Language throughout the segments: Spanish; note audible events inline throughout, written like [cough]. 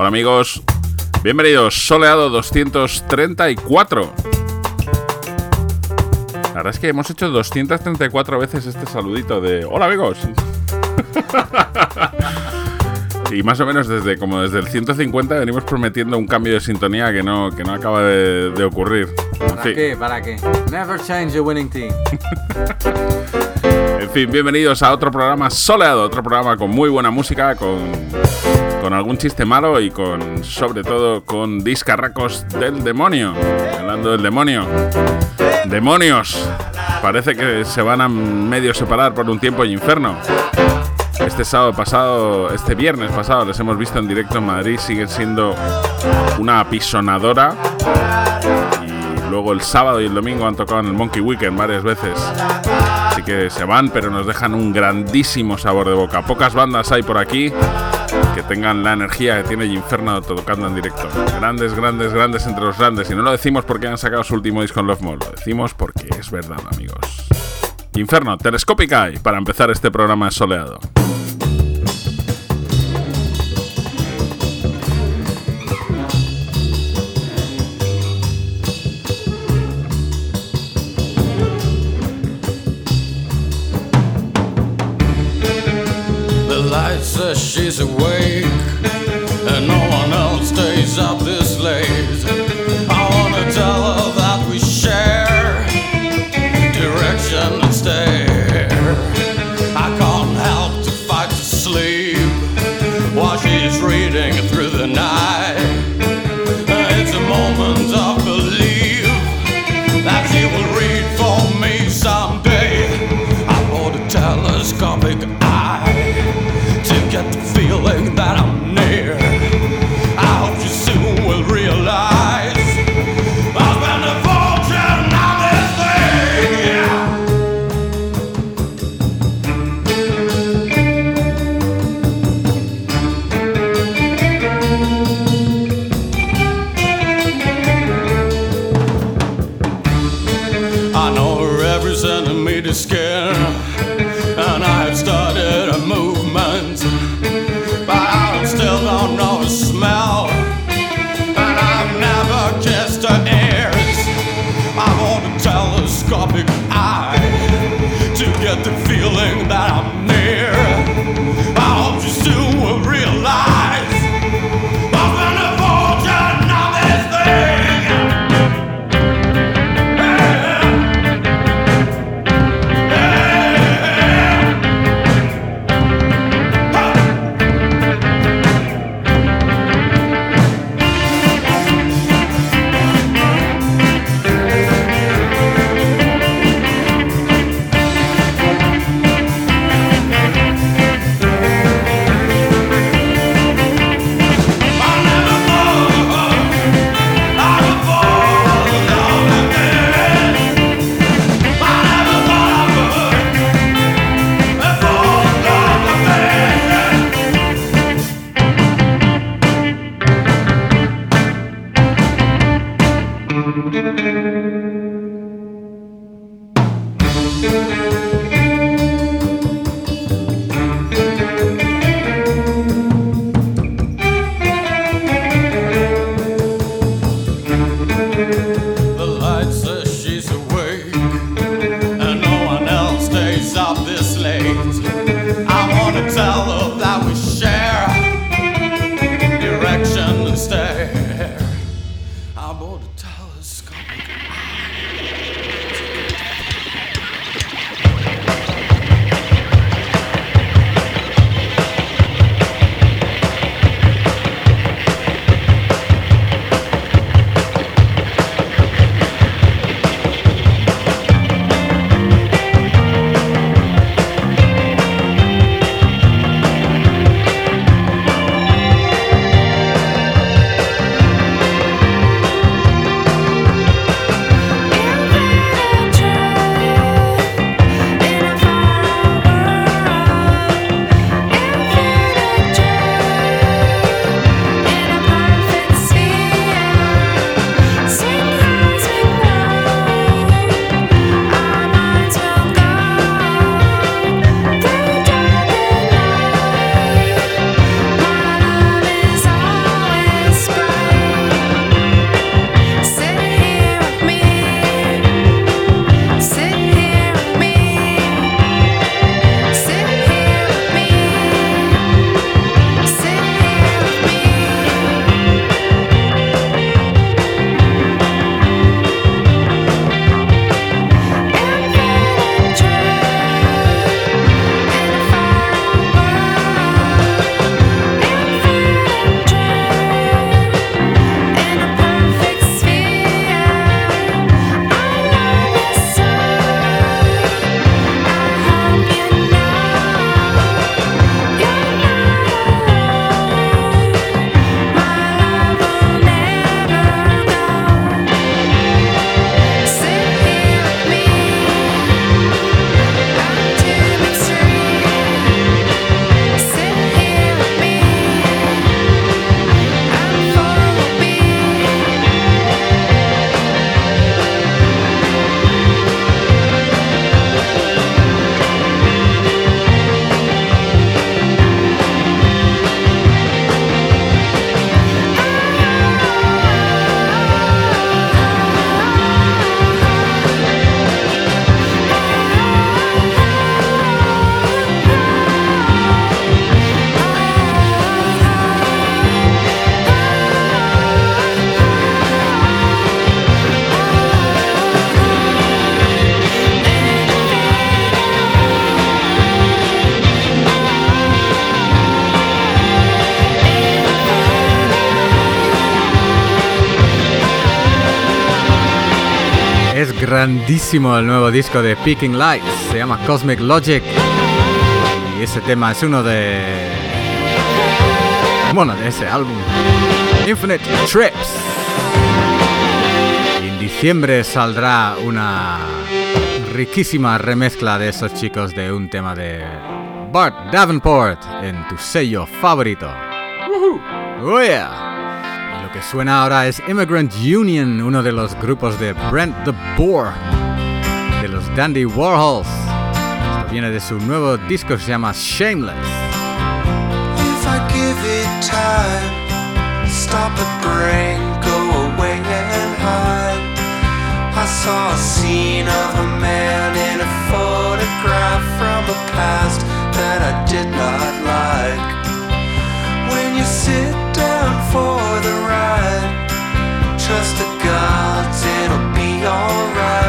Hola amigos, bienvenidos, Soleado 234. La verdad es que hemos hecho 234 veces este saludito de Hola amigos. [laughs] y más o menos desde como desde el 150 venimos prometiendo un cambio de sintonía que no, que no acaba de, ocurrir. ¿Para qué? ¿Para qué? Never change a winning team. [laughs] en fin, bienvenidos a otro programa soleado, otro programa con muy buena música, con con algún chiste malo y con, sobre todo, con discarracos del demonio. Hablando del demonio. ¡Demonios! Parece que se van a medio separar por un tiempo y infierno. Este sábado pasado, este viernes pasado, les hemos visto en directo en Madrid, siguen siendo una apisonadora. Y luego el sábado y el domingo han tocado en el Monkey Weekend varias veces. Así que se van, pero nos dejan un grandísimo sabor de boca. Pocas bandas hay por aquí que tengan la energía que tiene Inferno tocando en directo. Grandes, grandes, grandes entre los grandes. Y no lo decimos porque han sacado su último disco en Love Mall, lo decimos porque es verdad, amigos. Inferno, telescópica y para empezar este programa soleado. Says she's awake, and no one else stays up this late. I hope you soon will realize. El nuevo disco de Peaking Lights, se llama Cosmic Logic. Y ese tema es uno de. Bueno, de ese álbum. Infinite Trips. Y en diciembre saldrá una riquísima remezcla de esos chicos de un tema de Bart Davenport en tu sello favorito. Oh yeah que suena ahora es Immigrant Union, uno de los grupos de Brent the Boar, los Dandy Warhols. Esto viene de su nuevo disco que se llama Shameless. If I give it time, stop brain, go away and hide. I saw a scene of a man in a photograph from a past that I did not like. When you sit down for the ride. Trust the gods, it'll be alright.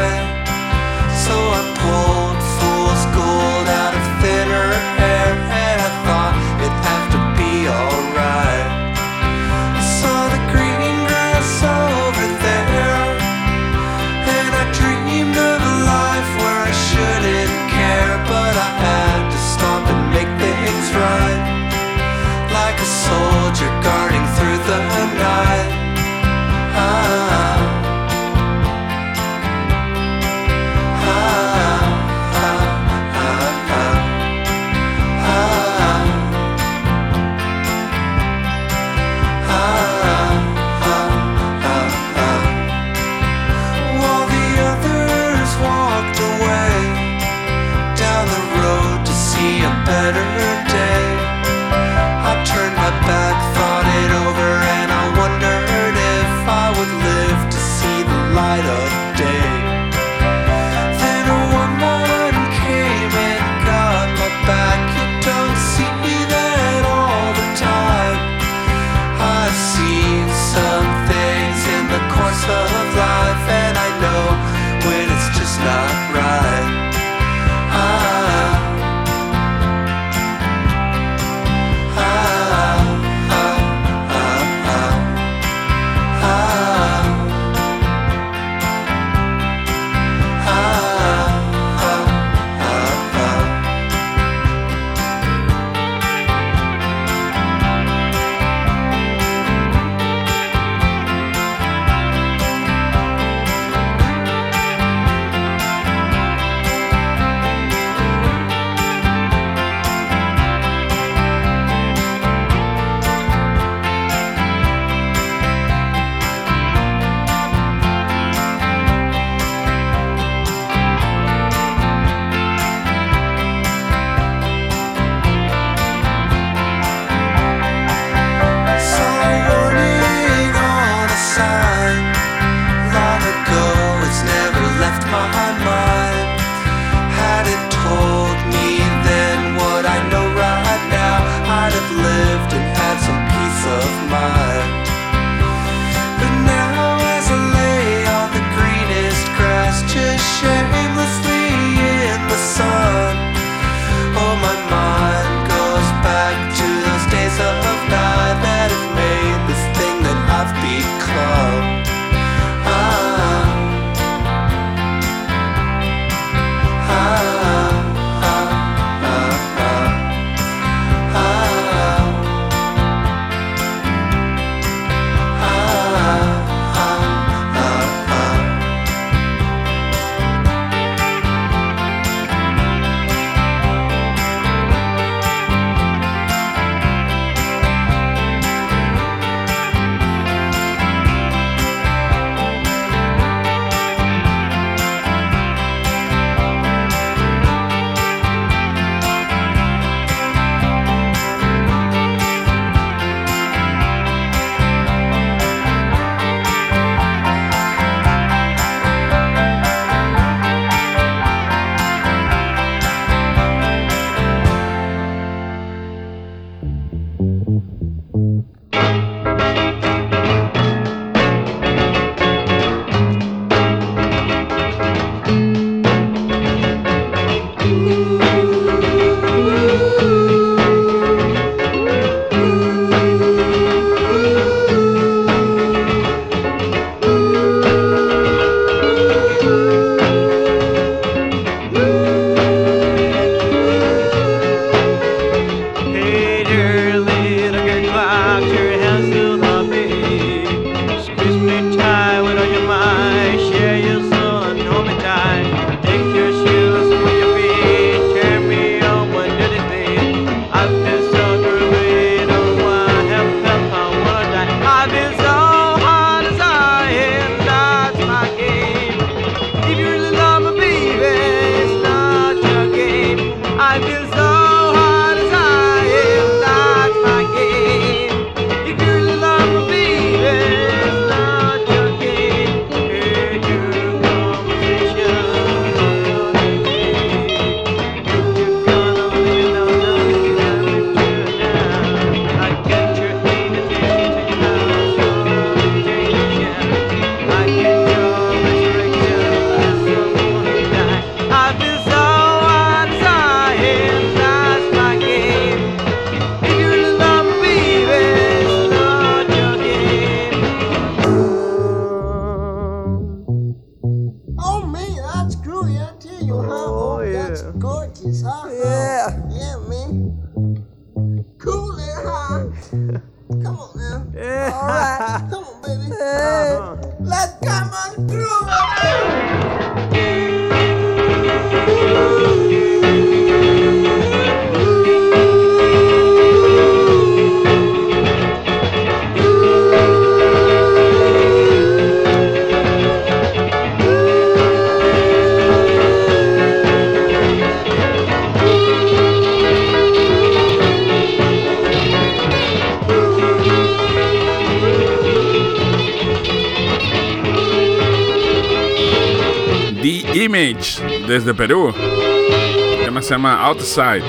Outside.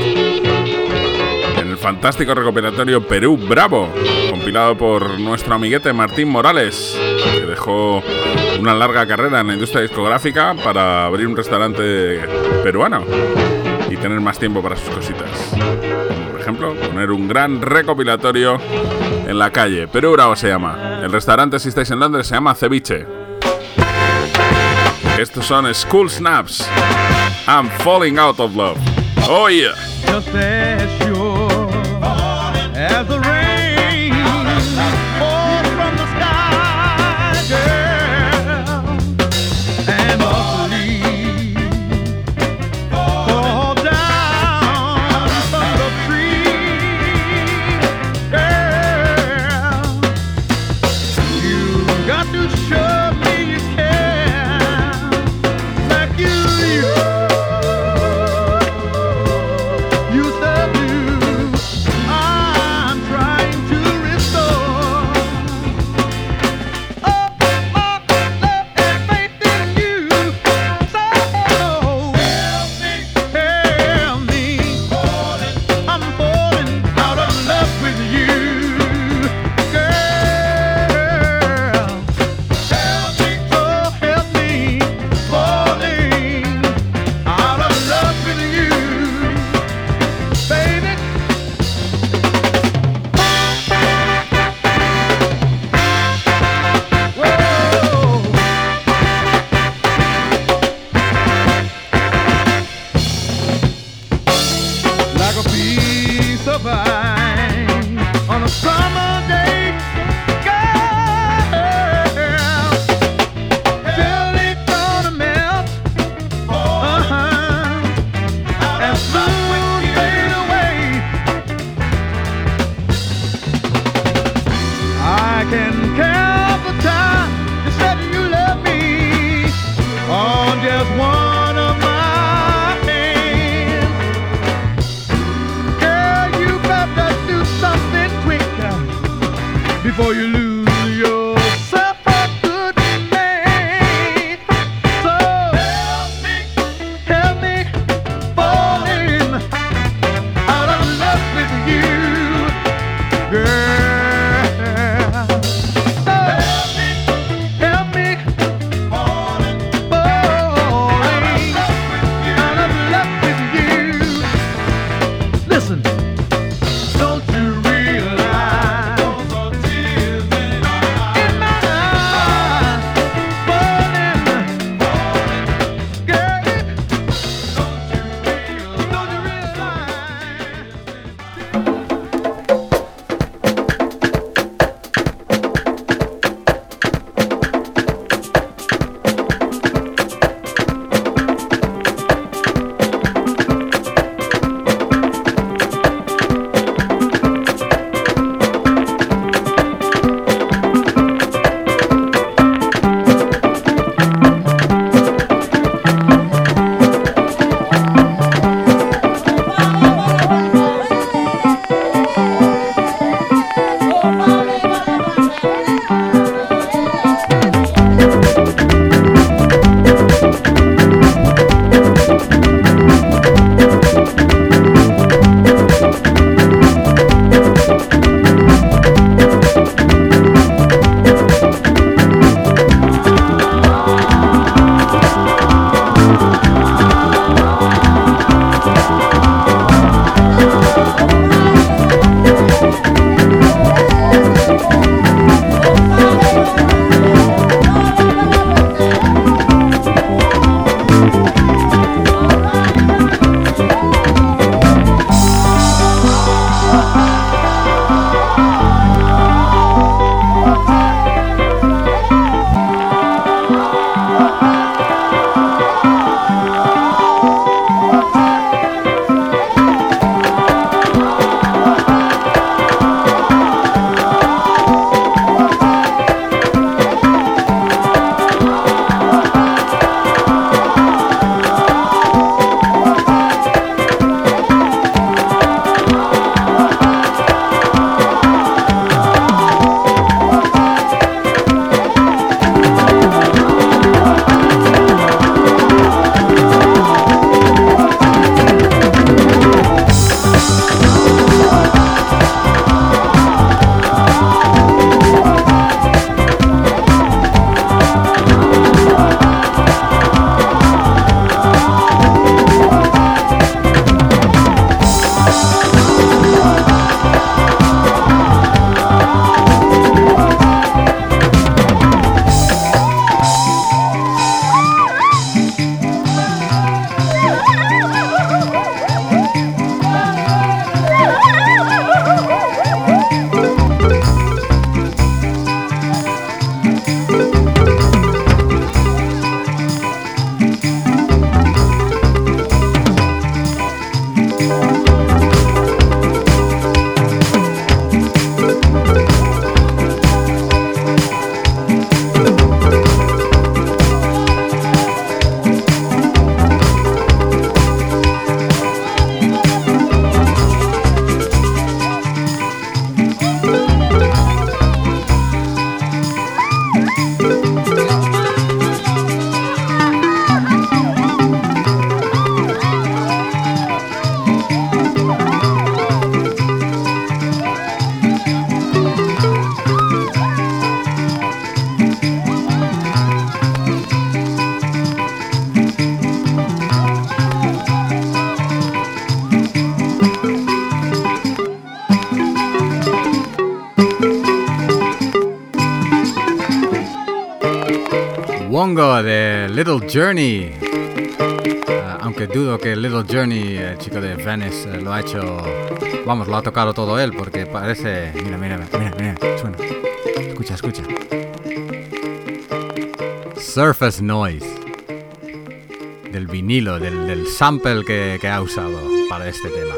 En el fantástico recopilatorio Perú Bravo, compilado por nuestro amiguete Martín Morales, que dejó una larga carrera en la industria discográfica para abrir un restaurante peruano y tener más tiempo para sus cositas. por ejemplo, poner un gran recopilatorio en la calle. Perú Bravo se llama. El restaurante, si estáis en Londres, se llama Ceviche. Estos son School Snaps. I'm falling out of love. Oh yeah. Journey. Ah, aunque dudo que Little Journey, el chico de Venice, eh, lo ha hecho. Vamos, lo ha tocado todo él porque parece. Mira, mira, mira, mira, suena. Escucha, escucha. Surface Noise. Del vinilo, del, sample que, que ha usado para este tema.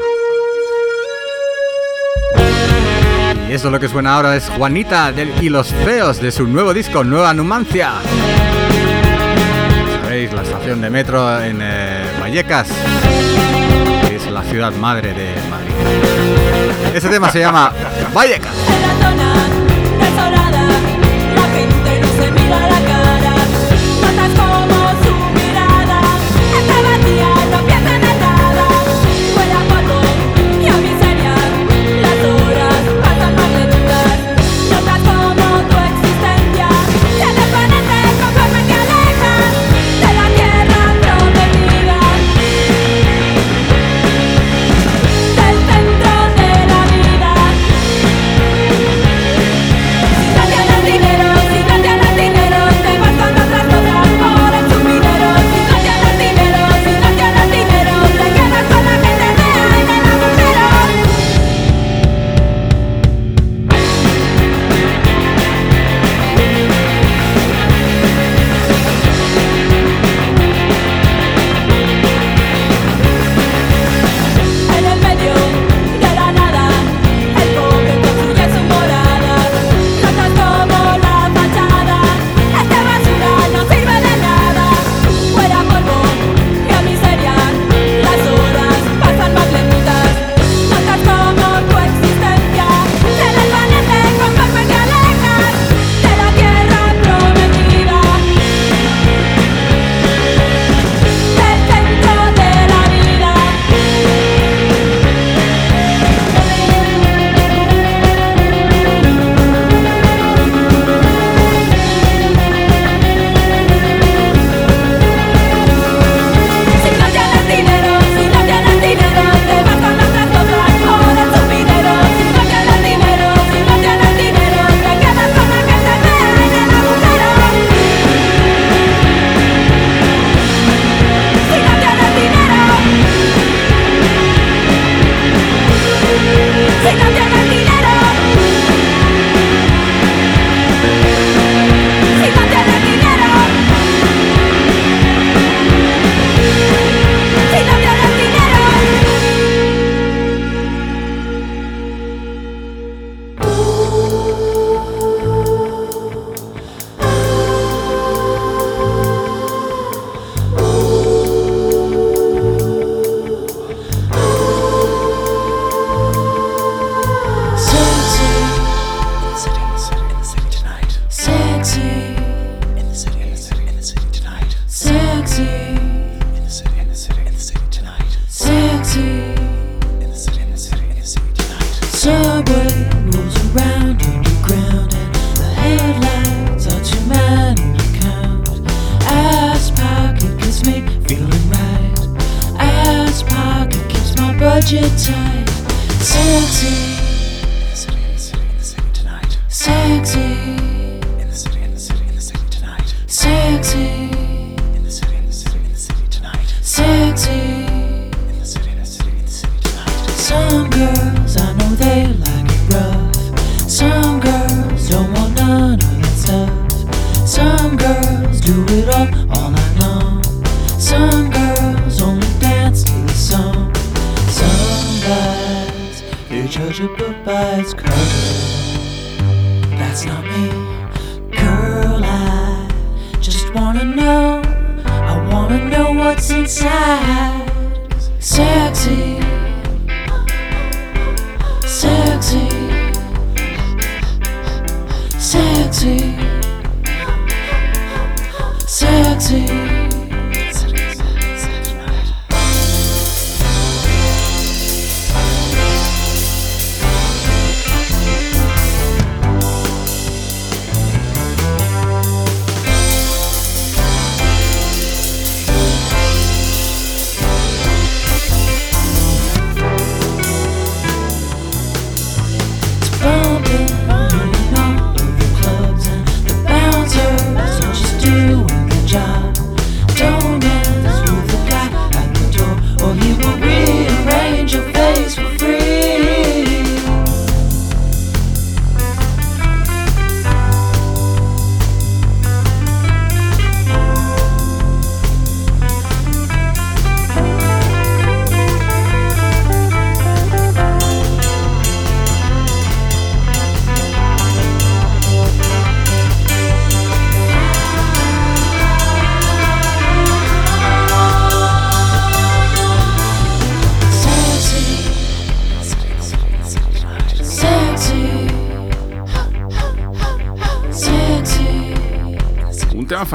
Y eso lo que suena ahora es Juanita del y los feos de su nuevo disco, Nueva Numancia. La estación de metro en eh, Vallecas, es la ciudad madre de Madrid. Ese tema se llama Vallecas.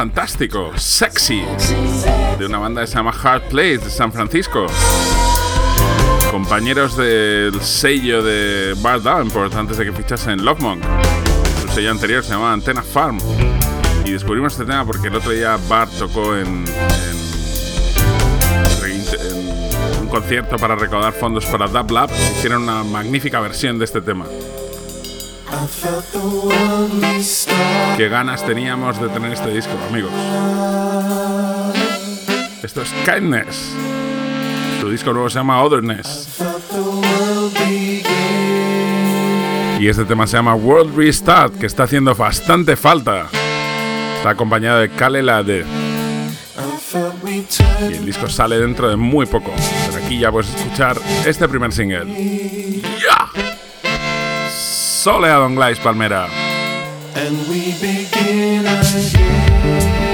Fantástico, Sexy, de una banda que se llama Hard Place de San Francisco. Compañeros del sello de Bart Davenport antes de que fichase en Lovemonk. Su sello anterior se llamaba Antenna Farm. Y descubrimos este tema porque el otro día Bart tocó en, un concierto para recaudar fondos para Dub Lab. Hicieron una magnífica versión de este tema. Qué ganas teníamos de tener este disco, amigos. Esto es Kindness. Su disco nuevo se llama Otherness. Y este tema se llama World Restart, que está haciendo bastante falta. Está acompañado de Kale de Y el disco sale dentro de muy poco. Pero aquí ya puedes escuchar este primer single. ¡Ya! Soleado en Glais Palmera. And we begin again.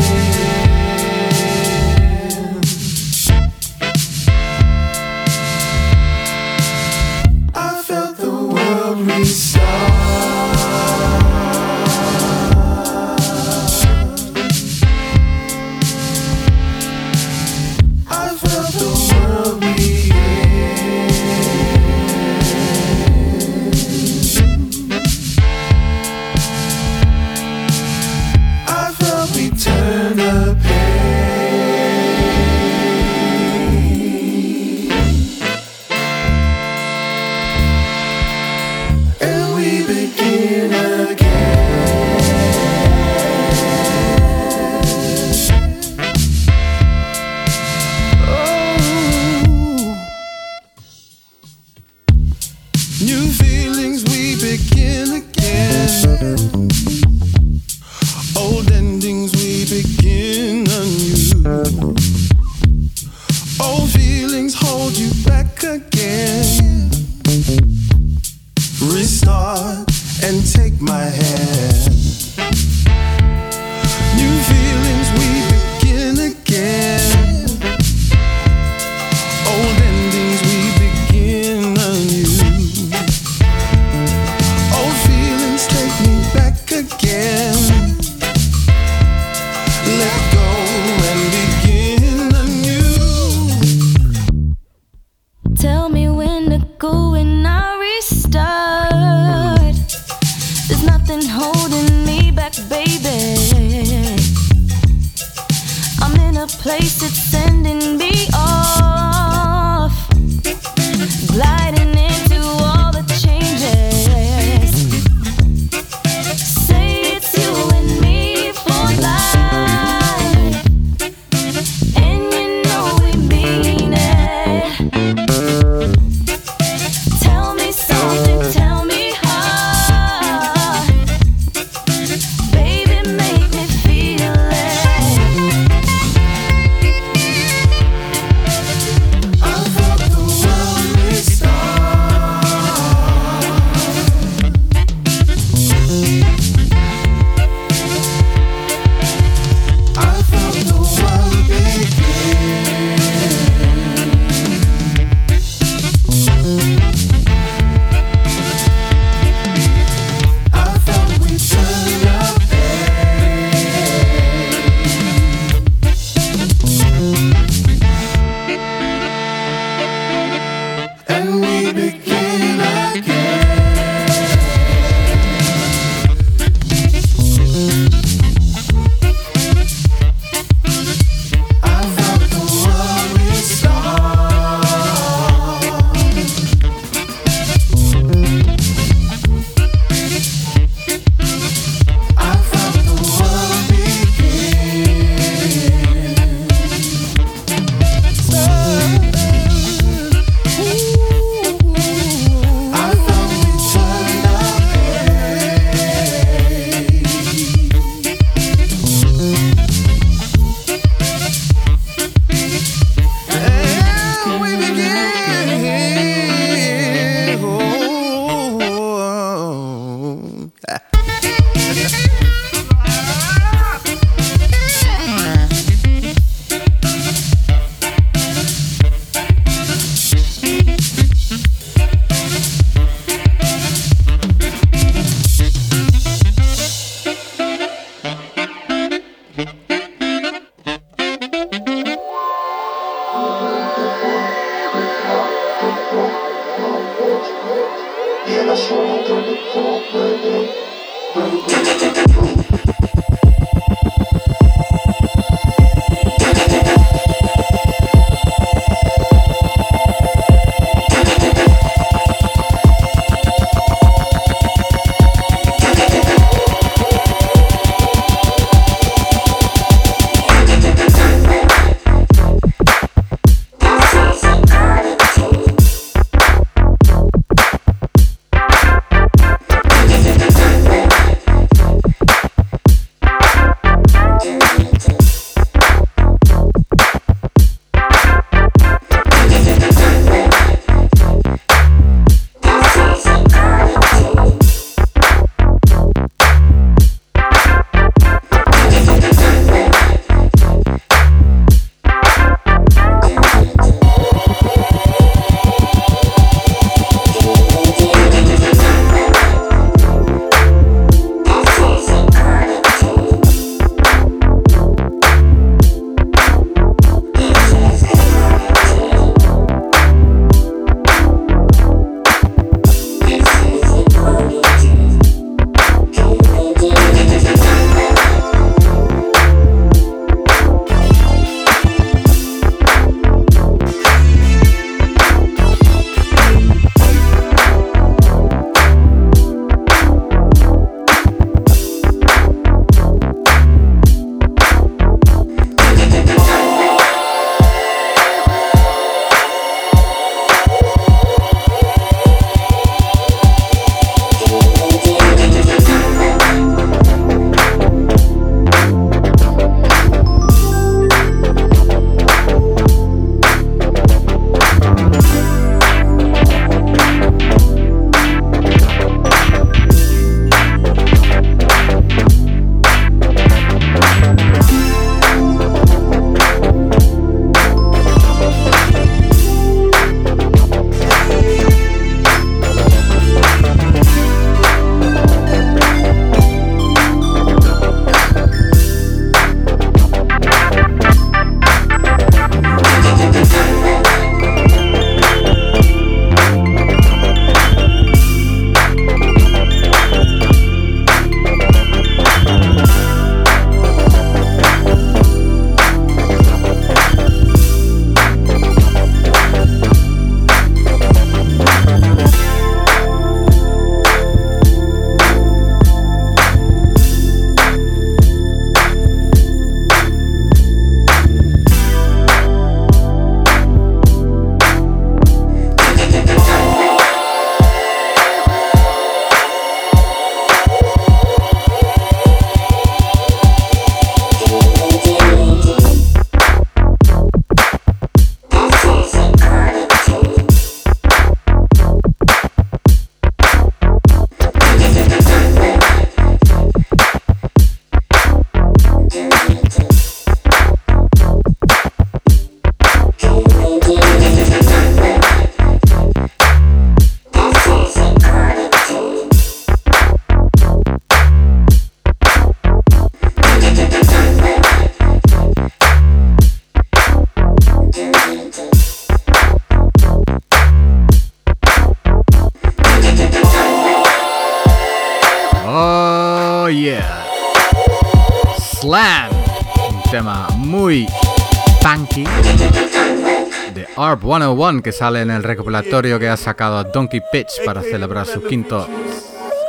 101 que sale en el recopilatorio que ha sacado Donkey Pitch para celebrar su quinto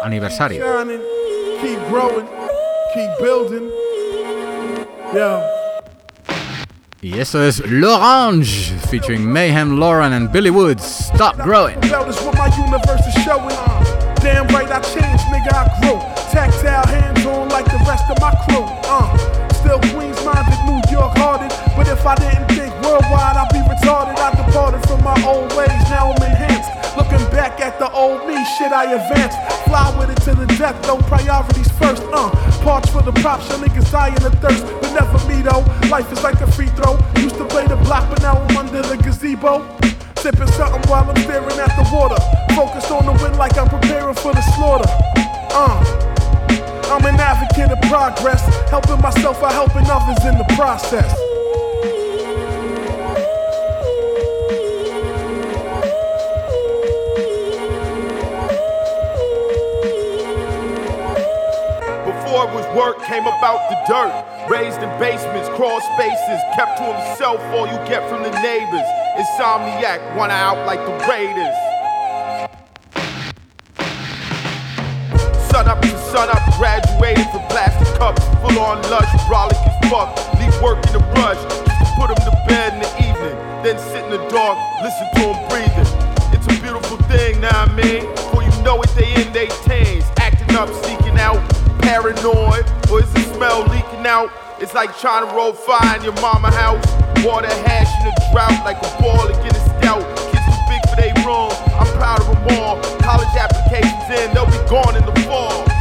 aniversario. Y eso es L'Orange featuring Mayhem Lauren and Billy Woods. Stop growing. Damn right I changed, nigga, I grew. Tactile hands on like the rest of my crew. Uh, still Queens minded, New York hearted. But if I didn't think worldwide, I'd be retarded. I departed from my old ways, now I'm enhanced. Looking back at the old me, shit I advanced. Fly with it to the death, though priorities first. Uh, parts for the props, your niggas dying in the thirst. But never me though, life is like a free throw. Used to play the block, but now I'm under the gazebo. Sipping something while I'm staring at the water. Focused on the wind like I'm preparing for the slaughter. Uh, I'm an advocate of progress, helping myself while helping others in the process. Work came about the dirt. Raised in basements, crawl spaces, kept to himself all you get from the neighbors. Insomniac, one out like the Raiders. Sun up to sun up, graduated from plastic cups, full on lush, brolic as fuck. Leave work in a rush, put him to bed in the evening. Then sit in the dark, listen to him breathing. It's a beautiful thing, now I mean. Before you know it, they in their teens, acting up, sneaking paranoid, or is the smell leaking out? It's like trying to roll fire in your mama house. Water hash in a drought like a ball against a scout. Kids too big for they room. I'm proud of them all. College applications in, they'll be gone in the fall.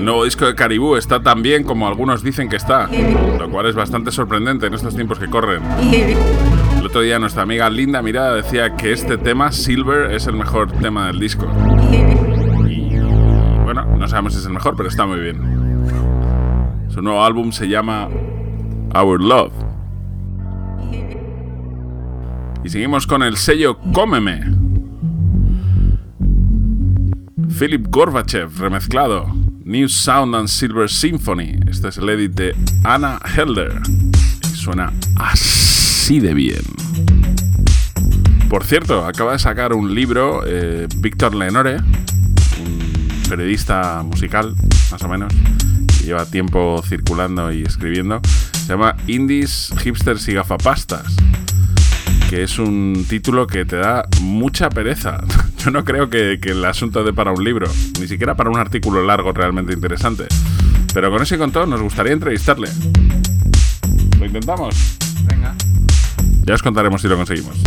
El nuevo disco de Caribou está tan bien como algunos dicen que está, lo cual es bastante sorprendente en estos tiempos que corren. El otro día nuestra amiga Linda Mirada decía que este tema, Silver, es el mejor tema del disco. Bueno, no sabemos si es el mejor, pero está muy bien. Su nuevo álbum se llama Our Love. Y seguimos con el sello Cómeme. Philip Gorbachev remezclado. New Sound and Silver Symphony. Este es el edit de Anna Helder. Suena así de bien. Por cierto, acaba de sacar un libro eh, Víctor Lenore, un periodista musical, más o menos, que lleva tiempo circulando y escribiendo. Se llama Indies, Hipsters y Gafapastas que es un título que te da mucha pereza. [laughs] Yo no creo que, el asunto de para un libro, ni siquiera para un artículo largo realmente interesante. Pero con ese y con todo nos gustaría entrevistarle. ¿Lo intentamos? Venga. Ya os contaremos si lo conseguimos.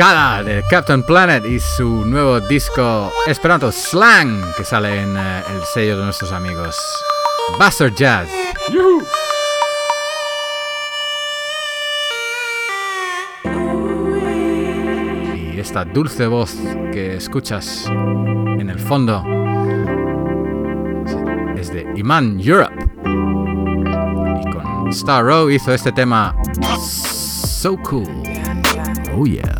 Cascada de Captain Planet y su nuevo disco Esperanto Slang que sale en eh, el sello de nuestros amigos Buster Jazz. Y esta dulce voz que escuchas en el fondo es de Iman Europe. Y con Star Row hizo este tema So Cool. Oh yeah.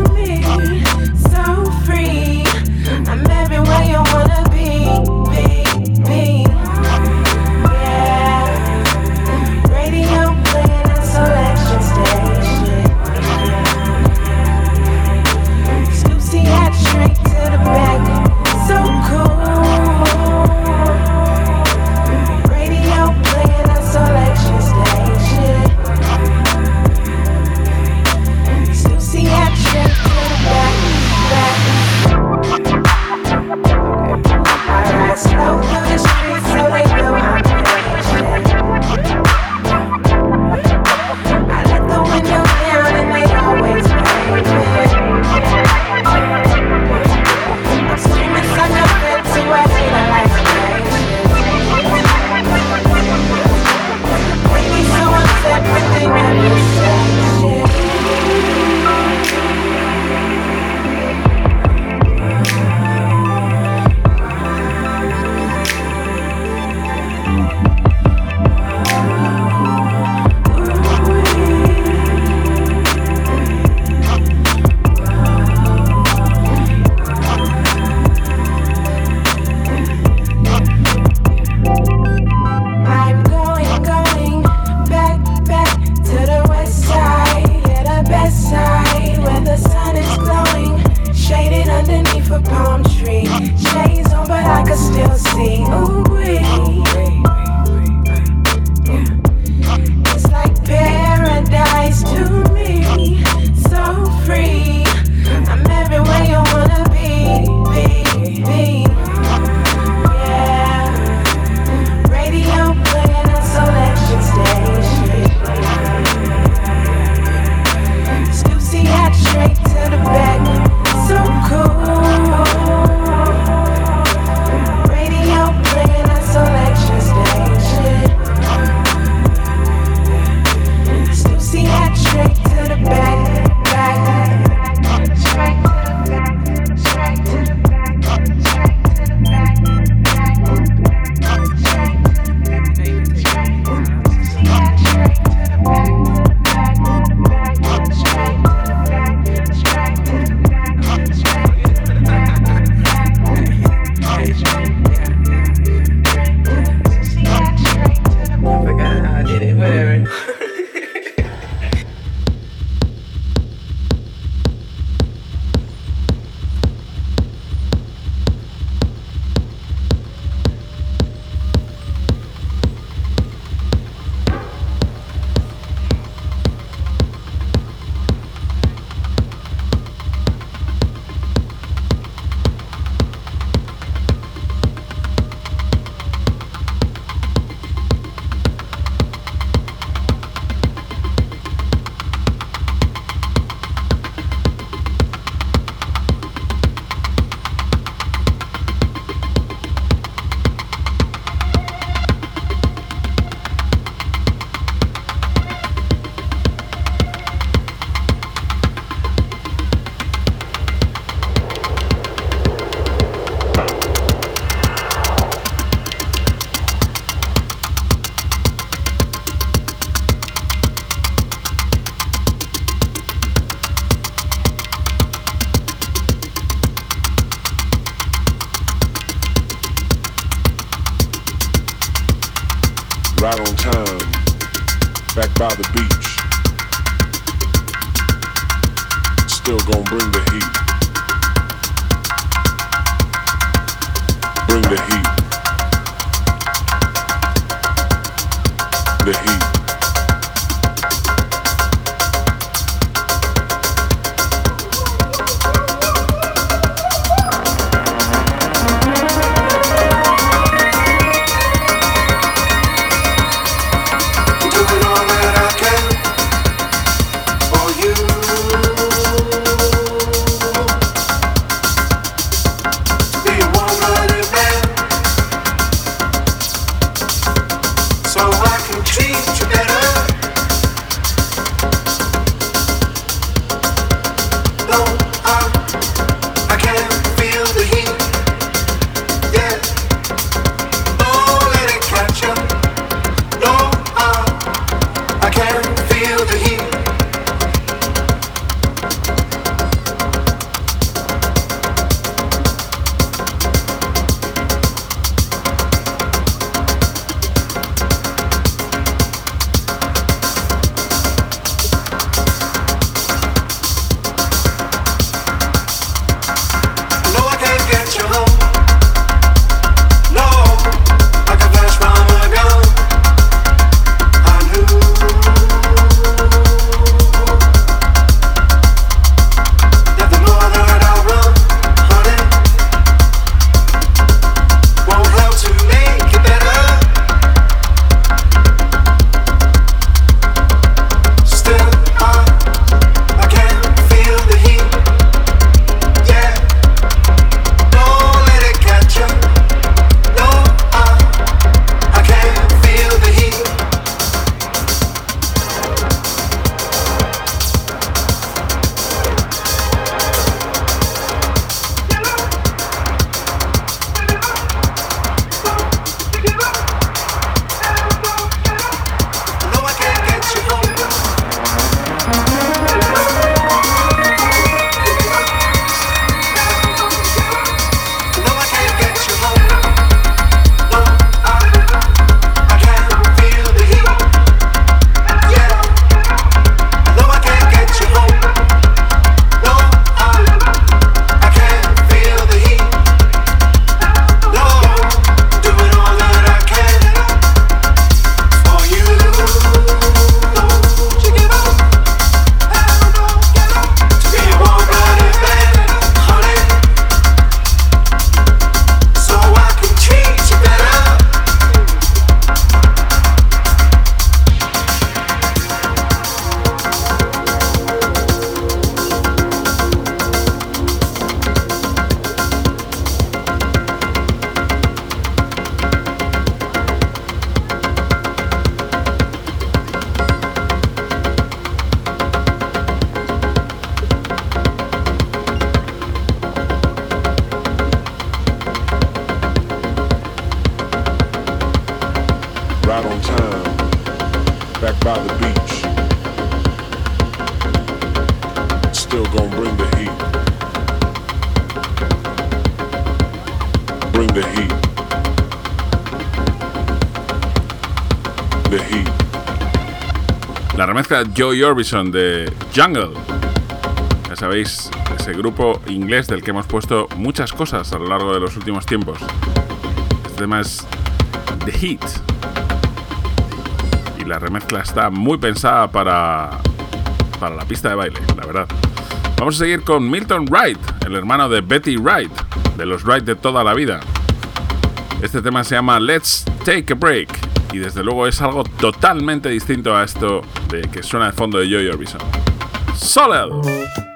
Joe Orbison de Jungle. Ya sabéis, ese grupo inglés del que hemos puesto muchas cosas a lo largo de los últimos tiempos. Este tema es The Heat. Y la remezcla está muy pensada para, para la pista de baile, la verdad. Vamos a seguir con Milton Wright, el hermano de Betty Wright, de los Wright de toda la vida. Este tema se llama Let's Take a Break y desde luego es algo totalmente distinto a esto que suena de fondo de Joy Orbison. Solid.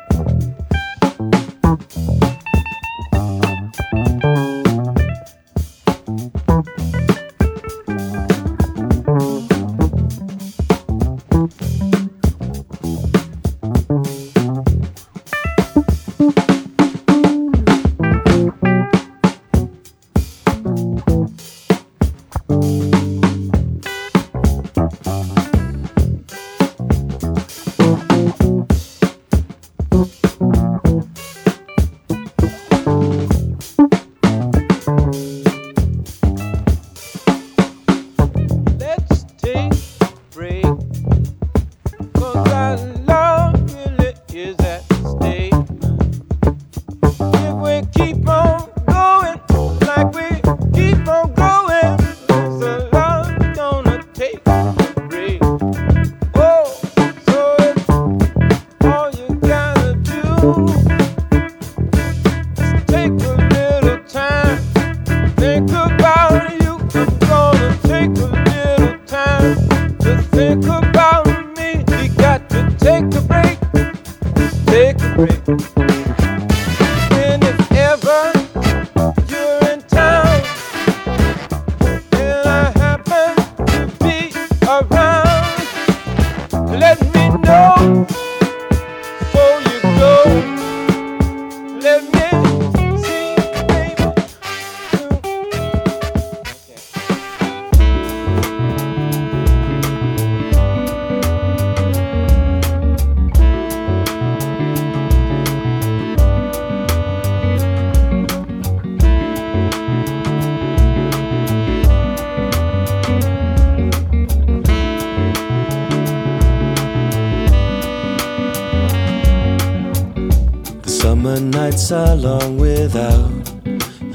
Are long without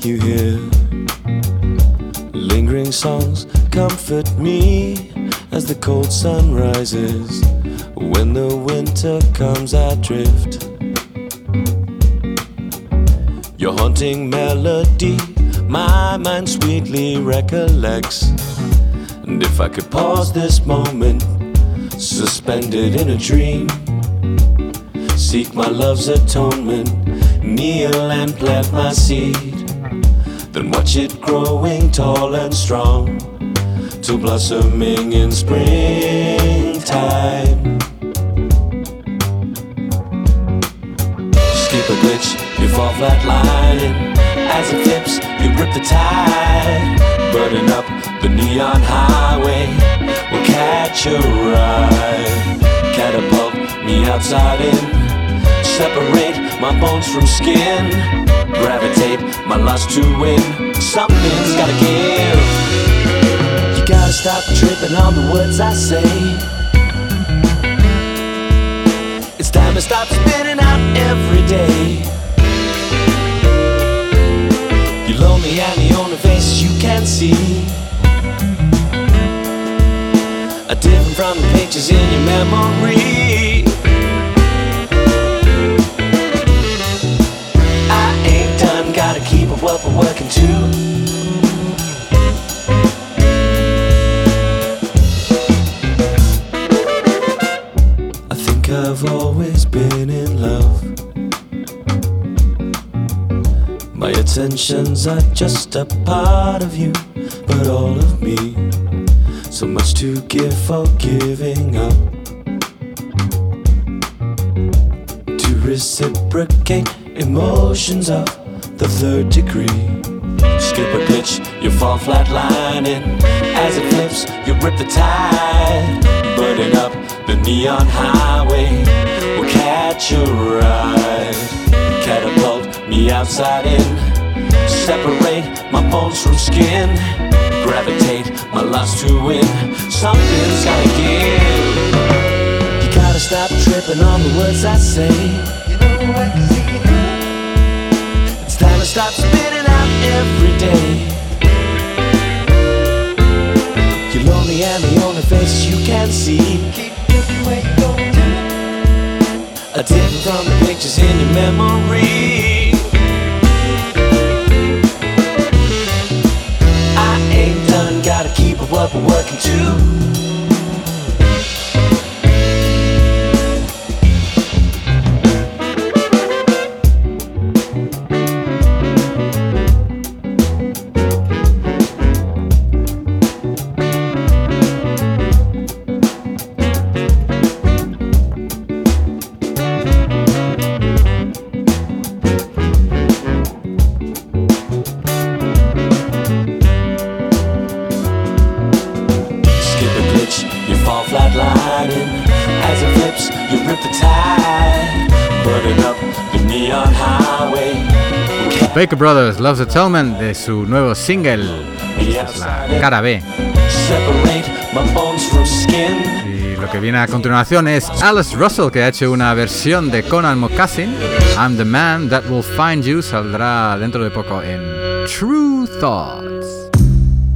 you here. Lingering songs comfort me as the cold sun rises. When the winter comes, I drift. Your haunting melody, my mind sweetly recollects. And if I could pause this moment, suspended in a dream, seek my love's atonement, kneel and plant my seed, then watch it growing tall and strong, to blossoming in springtime. Skip a glitch, you fall flatlining. As it flips, you grip the tide, burning up the neon highway. Will catch a ride, catapult me outside in. Separate my bones from skin. Gravitate my lust to win. Something's gotta give. You gotta stop tripping on the words I say. It's time to stop spinning out every day. You're lonely and the only faces you can see are different from the pictures in your memory. Working. I think I've always been in love. My attentions are just a part of you, but all of me. So much to give for giving up. To reciprocate emotions of the third degree. Skip a glitch, you fall flatlining. As it flips, you rip the tide. Burning up the neon highway. Will catch a ride. Catapult me outside in. Separate my bones from skin. Gravitate my lust to win. Something's gotta give. You gotta stop tripping on the words I say. Stop spinning out every day. You're lonely and the only faces you can see are different from the pictures in your memory. I ain't done, gotta keep up what we're working to. Baker Brothers Love's Atonement de su nuevo single. Es la cara B. Y lo que viene a continuación es Alice Russell, que ha hecho una versión de Conan Moccasin. I'm the Man That Will Find You. Saldrá dentro de poco en True Thoughts.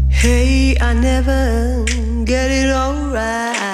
Hey, I never get it all right.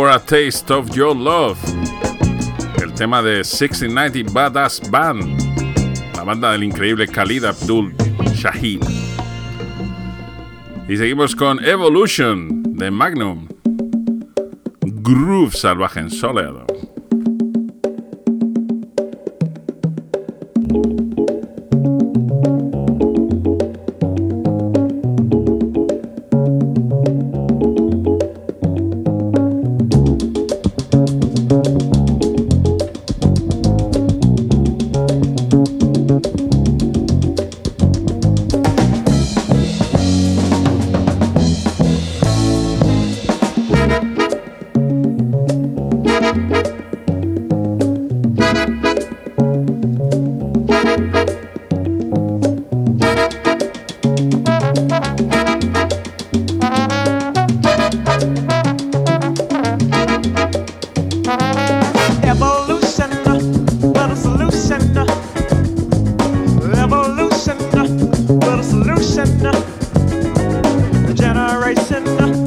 For a Taste of Your Love, el tema de 1690 Badass Band, la banda del increíble Khalid Abdul Shahid. Y seguimos con Evolution de Magnum, Groove Salvaje en Soleado. listen.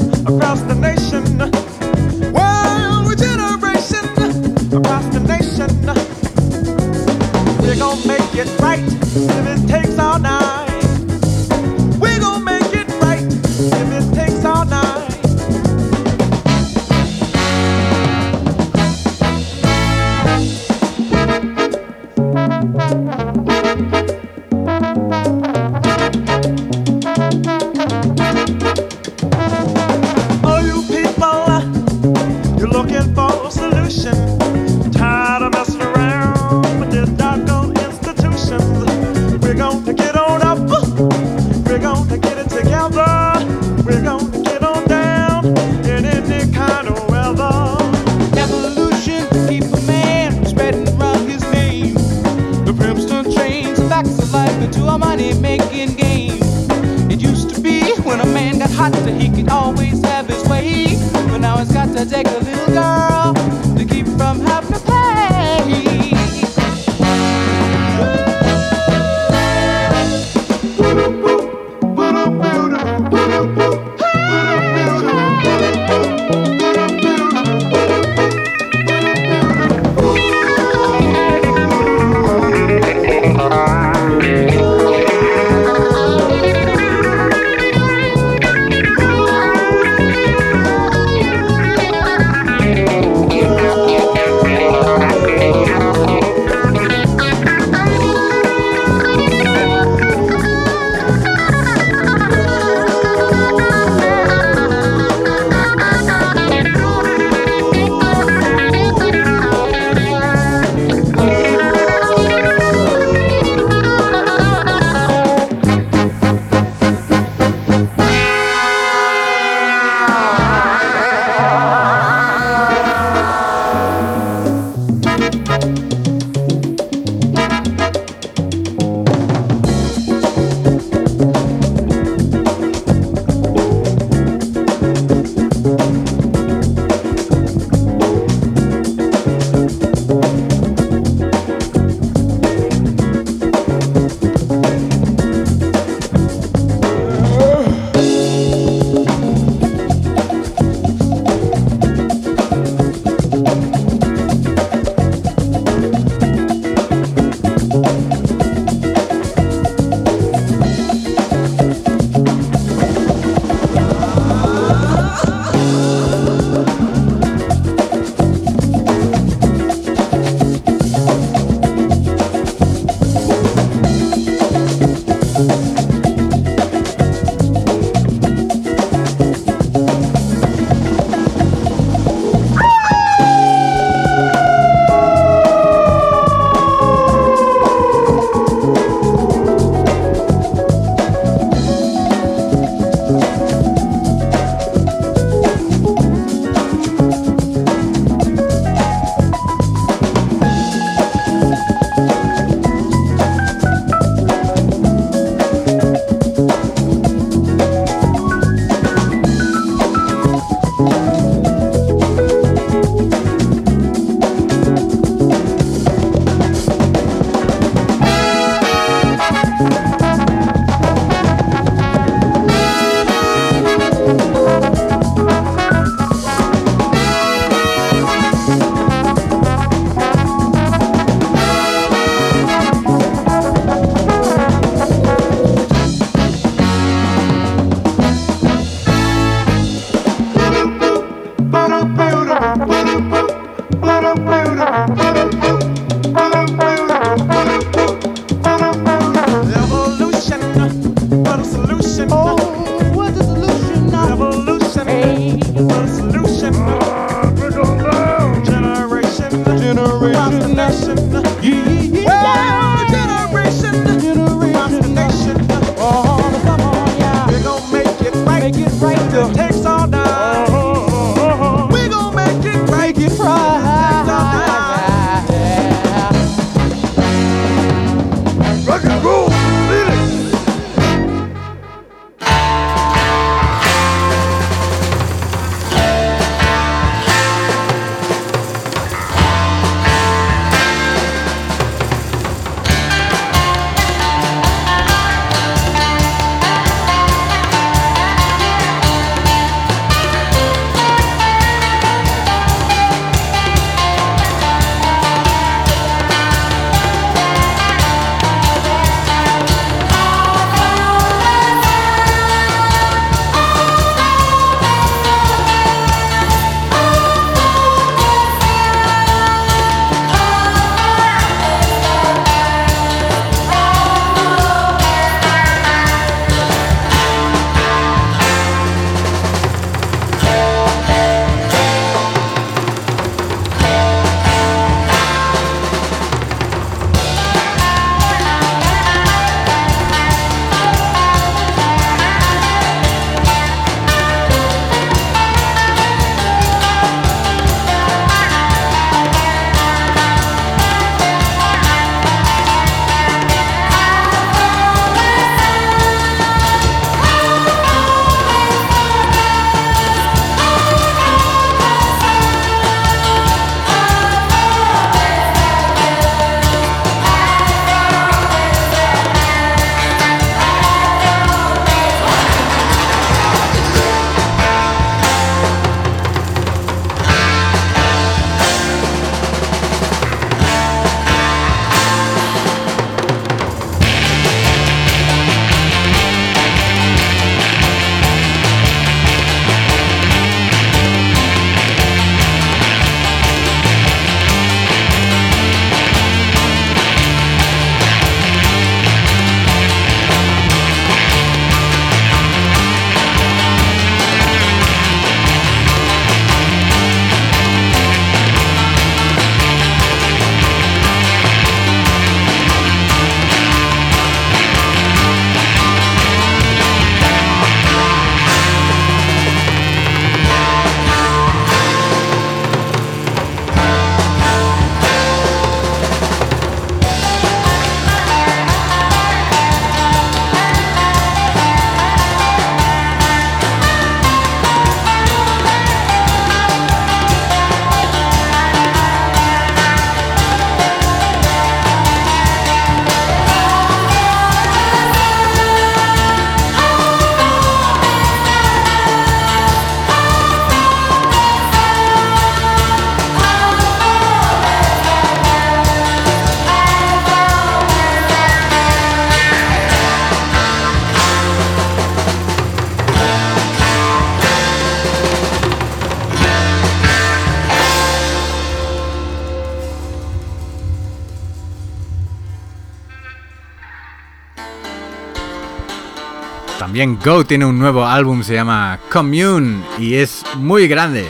También Go tiene un nuevo álbum, se llama Commune y es muy grande.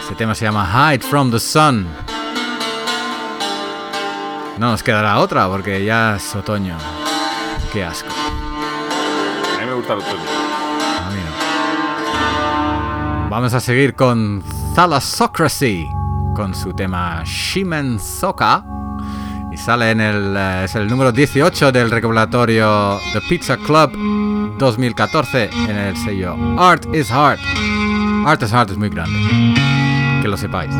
Este tema se llama Hide from the Sun. No nos quedará otra porque ya es otoño. Qué asco. A mí me gusta el otoño. A mí no. Vamos a seguir con Thalassocracy con su tema Shimen Soka sale en el eh, es el número 18 del recopilatorio The Pizza Club 2014 en el sello Art is Heart. Art is Heart es muy grande. Que lo sepáis.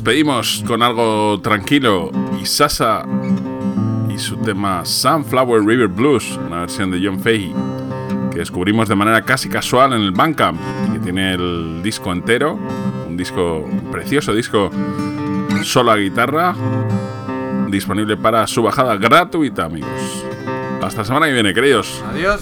Despedimos con algo tranquilo y Sasa y su tema Sunflower River Blues, una versión de John Fahey que descubrimos de manera casi casual en el Bandcamp y que tiene el disco entero, un disco un precioso disco solo a guitarra disponible para su bajada gratuita, amigos. Hasta la semana que viene, queridos. Adiós.